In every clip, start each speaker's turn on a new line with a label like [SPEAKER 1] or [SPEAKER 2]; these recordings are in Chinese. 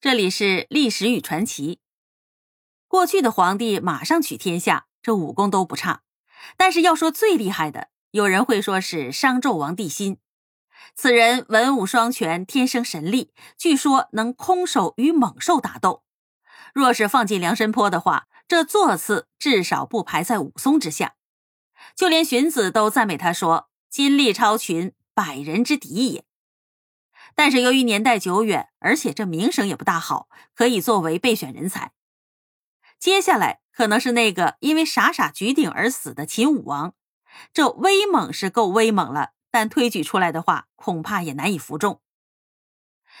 [SPEAKER 1] 这里是历史与传奇。过去的皇帝马上取天下，这武功都不差。但是要说最厉害的，有人会说是商纣王帝辛。此人文武双全，天生神力，据说能空手与猛兽打斗。若是放进梁山坡的话，这座次至少不排在武松之下。就连荀子都赞美他说：“金力超群，百人之敌也。”但是由于年代久远，而且这名声也不大好，可以作为备选人才。接下来可能是那个因为傻傻举鼎而死的秦武王，这威猛是够威猛了，但推举出来的话，恐怕也难以服众。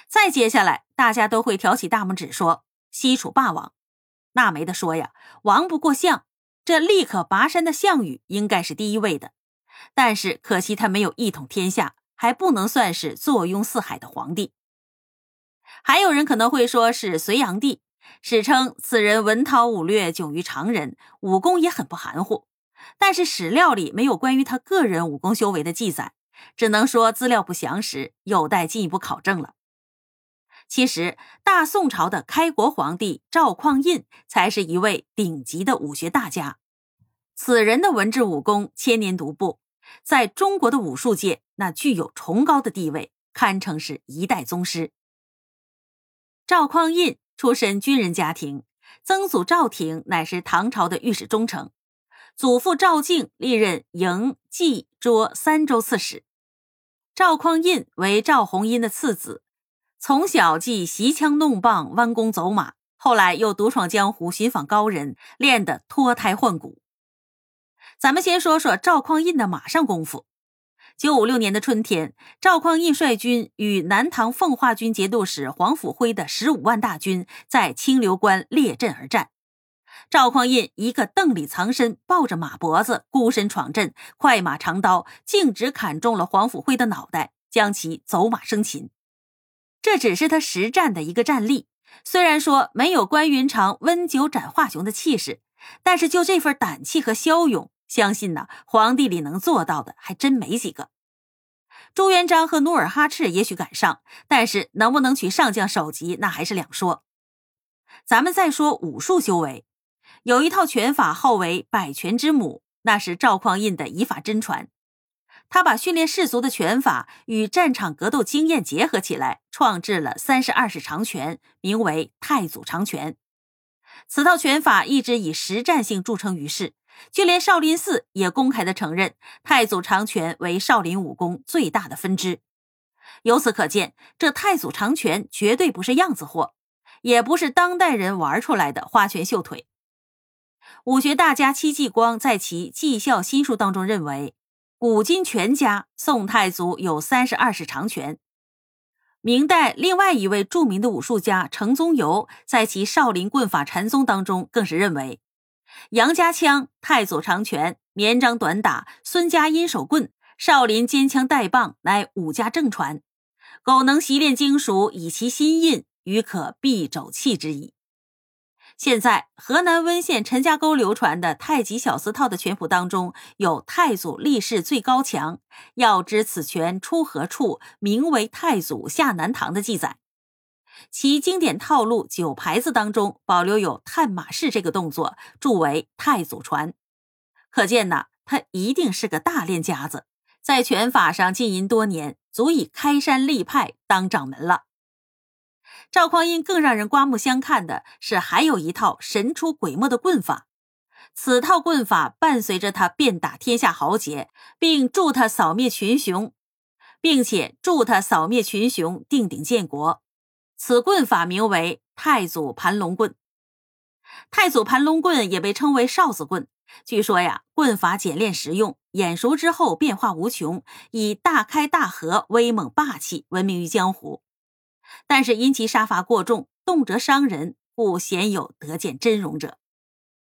[SPEAKER 1] 再接下来，大家都会挑起大拇指说西楚霸王，那没得说呀，王不过相，这立刻拔山的项羽应该是第一位的，但是可惜他没有一统天下。还不能算是坐拥四海的皇帝。还有人可能会说是隋炀帝，史称此人文韬武略迥于常人，武功也很不含糊。但是史料里没有关于他个人武功修为的记载，只能说资料不详实，有待进一步考证了。其实，大宋朝的开国皇帝赵匡胤才是一位顶级的武学大家，此人的文治武功千年独步。在中国的武术界，那具有崇高的地位，堪称是一代宗师。赵匡胤出身军人家庭，曾祖赵廷乃是唐朝的御史中丞，祖父赵敬历任营、冀、涿三州刺史。赵匡胤为赵弘殷的次子，从小即习枪弄棒、弯弓走马，后来又独闯江湖，寻访高人，练得脱胎换骨。咱们先说说赵匡胤的马上功夫。九五六年的春天，赵匡胤率军与南唐奉化军节度使黄甫辉的十五万大军在清流关列阵而战。赵匡胤一个邓里藏身，抱着马脖子，孤身闯阵，快马长刀，径直砍中了黄甫辉的脑袋，将其走马生擒。这只是他实战的一个战例，虽然说没有关云长温酒斩华雄的气势，但是就这份胆气和骁勇。相信呢，皇帝里能做到的还真没几个。朱元璋和努尔哈赤也许赶上，但是能不能取上将首级，那还是两说。咱们再说武术修为，有一套拳法号为百拳之母，那是赵匡胤的以法真传。他把训练士卒的拳法与战场格斗经验结合起来，创制了三十二式长拳，名为太祖长拳。此套拳法一直以实战性著称于世。就连少林寺也公开的承认太祖长拳为少林武功最大的分支。由此可见，这太祖长拳绝对不是样子货，也不是当代人玩出来的花拳绣腿。武学大家戚继光在其《技校新书》当中认为，古今拳家宋太祖有三十二式长拳。明代另外一位著名的武术家程宗游在其《少林棍法禅宗》当中更是认为。杨家枪、太祖长拳、绵掌短打、孙家阴手棍、少林尖枪带棒，乃武家正传。苟能习练精熟，以其心印，余可避肘弃之矣。现在河南温县陈家沟流传的太极小四套的拳谱当中，有太祖立誓最高强，要知此拳出何处，名为太祖下南唐的记载。其经典套路九牌子当中保留有探马式这个动作，著为太祖传。可见呢，他一定是个大练家子，在拳法上浸淫多年，足以开山立派当掌门了。赵匡胤更让人刮目相看的是，还有一套神出鬼没的棍法。此套棍法伴随着他遍打天下豪杰，并助他扫灭群雄，并且助他扫灭群雄，定鼎建国。此棍法名为太祖盘龙棍，太祖盘龙棍也被称为哨子棍。据说呀，棍法简练实用，眼熟之后变化无穷，以大开大合、威猛霸气闻名于江湖。但是因其杀伐过重，动辄伤人，故鲜有得见真容者。